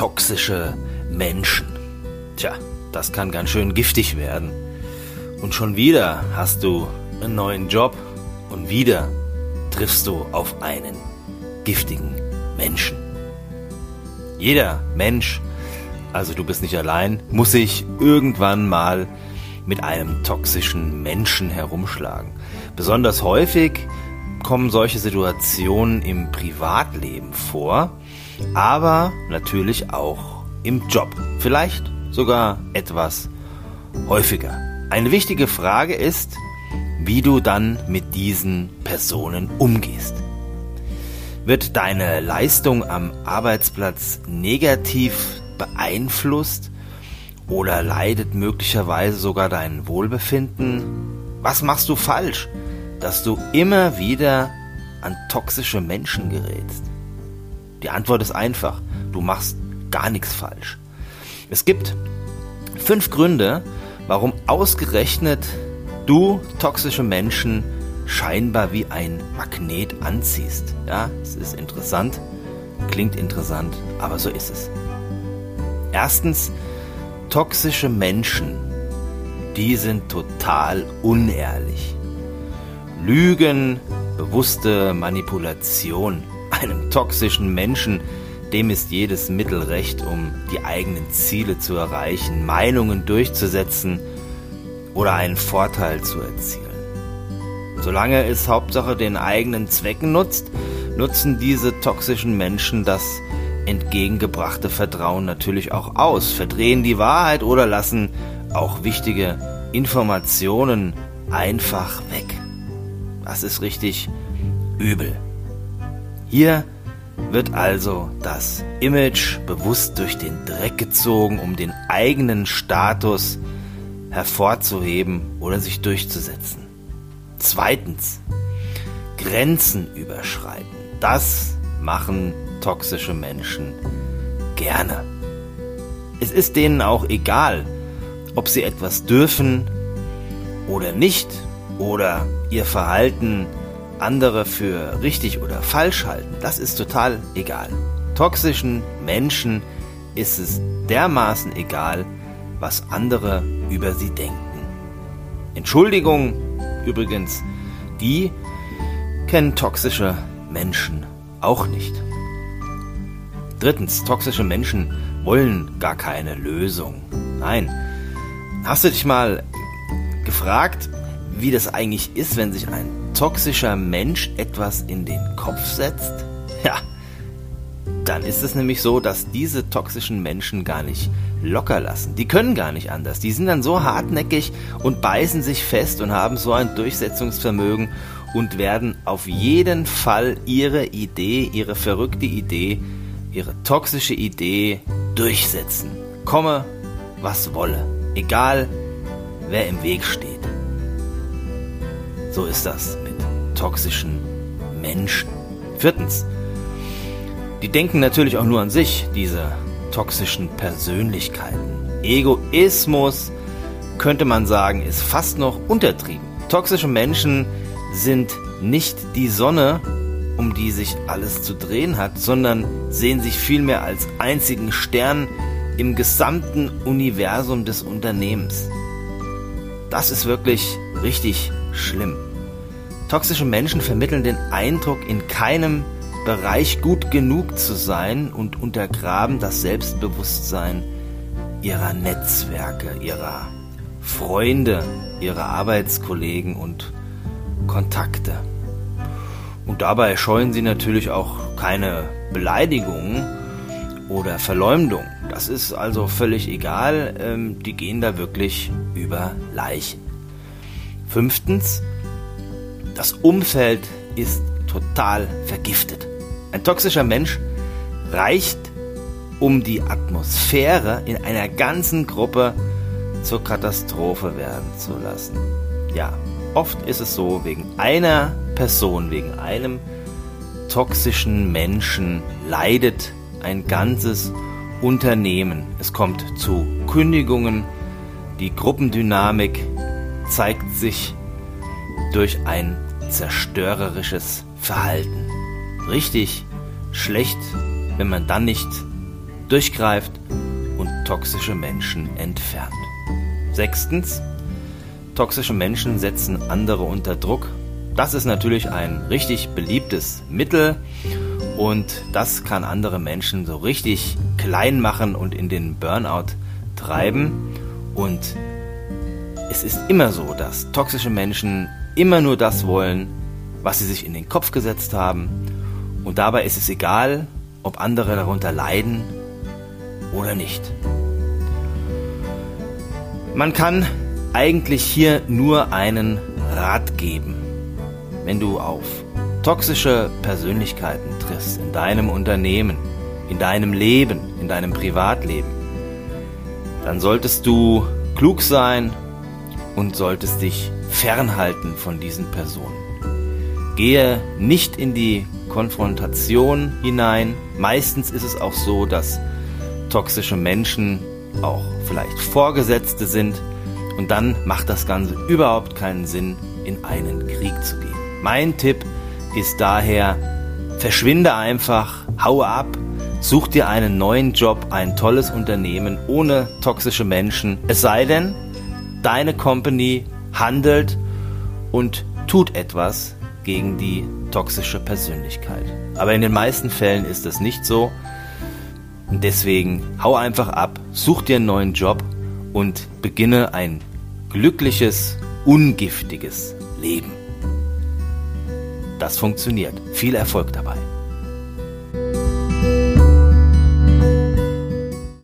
toxische Menschen. Tja, das kann ganz schön giftig werden. Und schon wieder hast du einen neuen Job und wieder triffst du auf einen giftigen Menschen. Jeder Mensch, also du bist nicht allein, muss sich irgendwann mal mit einem toxischen Menschen herumschlagen. Besonders häufig kommen solche Situationen im Privatleben vor, aber natürlich auch im Job. Vielleicht sogar etwas häufiger. Eine wichtige Frage ist, wie du dann mit diesen Personen umgehst. Wird deine Leistung am Arbeitsplatz negativ beeinflusst oder leidet möglicherweise sogar dein Wohlbefinden? Was machst du falsch, dass du immer wieder an toxische Menschen gerätst? Die Antwort ist einfach, du machst gar nichts falsch. Es gibt fünf Gründe, warum ausgerechnet du toxische Menschen scheinbar wie ein Magnet anziehst. Ja, es ist interessant, klingt interessant, aber so ist es. Erstens, toxische Menschen, die sind total unehrlich. Lügen, bewusste Manipulation, einem toxischen Menschen, dem ist jedes Mittel recht, um die eigenen Ziele zu erreichen, Meinungen durchzusetzen oder einen Vorteil zu erzielen. Solange es Hauptsache den eigenen Zwecken nutzt, nutzen diese toxischen Menschen das entgegengebrachte Vertrauen natürlich auch aus, verdrehen die Wahrheit oder lassen auch wichtige Informationen einfach weg. Das ist richtig übel. Hier wird also das Image bewusst durch den Dreck gezogen, um den eigenen Status hervorzuheben oder sich durchzusetzen. Zweitens, Grenzen überschreiten. Das machen toxische Menschen gerne. Es ist denen auch egal, ob sie etwas dürfen oder nicht oder ihr Verhalten andere für richtig oder falsch halten. Das ist total egal. Toxischen Menschen ist es dermaßen egal, was andere über sie denken. Entschuldigung übrigens, die kennen toxische Menschen auch nicht. Drittens, toxische Menschen wollen gar keine Lösung. Nein. Hast du dich mal gefragt, wie das eigentlich ist, wenn sich ein toxischer Mensch etwas in den Kopf setzt? Ja, dann ist es nämlich so, dass diese toxischen Menschen gar nicht locker lassen. Die können gar nicht anders. Die sind dann so hartnäckig und beißen sich fest und haben so ein Durchsetzungsvermögen und werden auf jeden Fall ihre Idee, ihre verrückte Idee ihre toxische Idee durchsetzen. Komme, was wolle. Egal, wer im Weg steht. So ist das mit toxischen Menschen. Viertens. Die denken natürlich auch nur an sich, diese toxischen Persönlichkeiten. Egoismus, könnte man sagen, ist fast noch untertrieben. Toxische Menschen sind nicht die Sonne, um die sich alles zu drehen hat, sondern sehen sich vielmehr als einzigen Stern im gesamten Universum des Unternehmens. Das ist wirklich richtig schlimm. Toxische Menschen vermitteln den Eindruck, in keinem Bereich gut genug zu sein und untergraben das Selbstbewusstsein ihrer Netzwerke, ihrer Freunde, ihrer Arbeitskollegen und Kontakte. Und dabei scheuen sie natürlich auch keine Beleidigungen oder Verleumdung. Das ist also völlig egal. Ähm, die gehen da wirklich über Leichen. Fünftens, das Umfeld ist total vergiftet. Ein toxischer Mensch reicht, um die Atmosphäre in einer ganzen Gruppe zur Katastrophe werden zu lassen. Ja, oft ist es so, wegen einer Person, wegen einem toxischen Menschen leidet ein ganzes Unternehmen. Es kommt zu Kündigungen, die Gruppendynamik zeigt sich durch ein zerstörerisches Verhalten. Richtig schlecht, wenn man dann nicht durchgreift und toxische Menschen entfernt. Sechstens, toxische Menschen setzen andere unter Druck. Das ist natürlich ein richtig beliebtes Mittel und das kann andere Menschen so richtig klein machen und in den Burnout treiben. Und es ist immer so, dass toxische Menschen immer nur das wollen, was sie sich in den Kopf gesetzt haben. Und dabei ist es egal, ob andere darunter leiden oder nicht. Man kann eigentlich hier nur einen Rat geben. Wenn du auf toxische Persönlichkeiten triffst in deinem Unternehmen, in deinem Leben, in deinem Privatleben, dann solltest du klug sein und solltest dich fernhalten von diesen Personen. Gehe nicht in die Konfrontation hinein. Meistens ist es auch so, dass toxische Menschen auch vielleicht Vorgesetzte sind und dann macht das Ganze überhaupt keinen Sinn, in einen Krieg zu gehen. Mein Tipp ist daher, verschwinde einfach, hau ab, such dir einen neuen Job, ein tolles Unternehmen ohne toxische Menschen. Es sei denn, deine Company handelt und tut etwas gegen die toxische Persönlichkeit. Aber in den meisten Fällen ist das nicht so. Und deswegen hau einfach ab, such dir einen neuen Job und beginne ein glückliches, ungiftiges Leben. Das funktioniert. Viel Erfolg dabei.